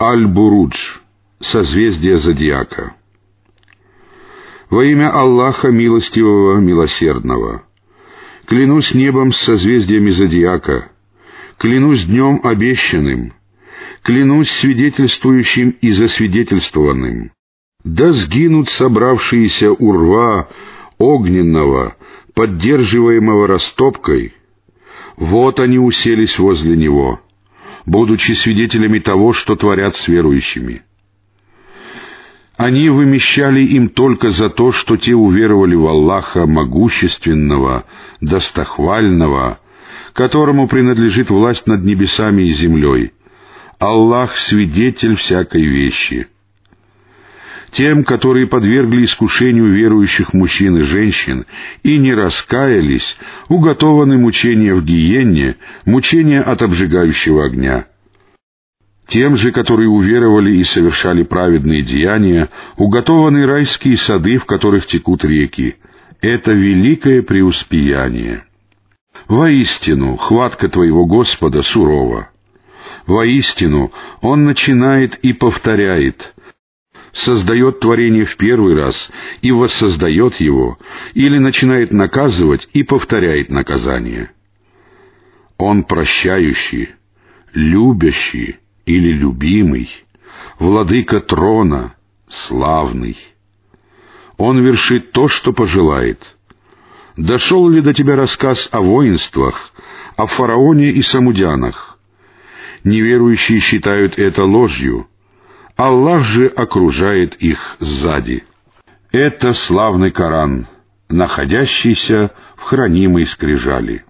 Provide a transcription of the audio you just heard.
Аль-Бурудж, созвездие Зодиака. Во имя Аллаха Милостивого, Милосердного. Клянусь небом с созвездиями Зодиака. Клянусь днем обещанным. Клянусь свидетельствующим и засвидетельствованным. Да сгинут собравшиеся урва огненного, поддерживаемого растопкой. Вот они уселись возле него — будучи свидетелями того, что творят с верующими. Они вымещали им только за то, что те уверовали в Аллаха могущественного, достохвального, которому принадлежит власть над небесами и землей. Аллах — свидетель всякой вещи — тем, которые подвергли искушению верующих мужчин и женщин и не раскаялись, уготованы мучения в гиенне, мучения от обжигающего огня. Тем же, которые уверовали и совершали праведные деяния, уготованы райские сады, в которых текут реки. Это великое преуспеяние. Воистину, хватка твоего Господа сурова. Воистину, Он начинает и повторяет, создает творение в первый раз и воссоздает его, или начинает наказывать и повторяет наказание. Он прощающий, любящий или любимый, владыка трона, славный. Он вершит то, что пожелает. Дошел ли до тебя рассказ о воинствах, о фараоне и самудянах? Неверующие считают это ложью — Аллах же окружает их сзади. Это славный Коран, находящийся в хранимой скрижали.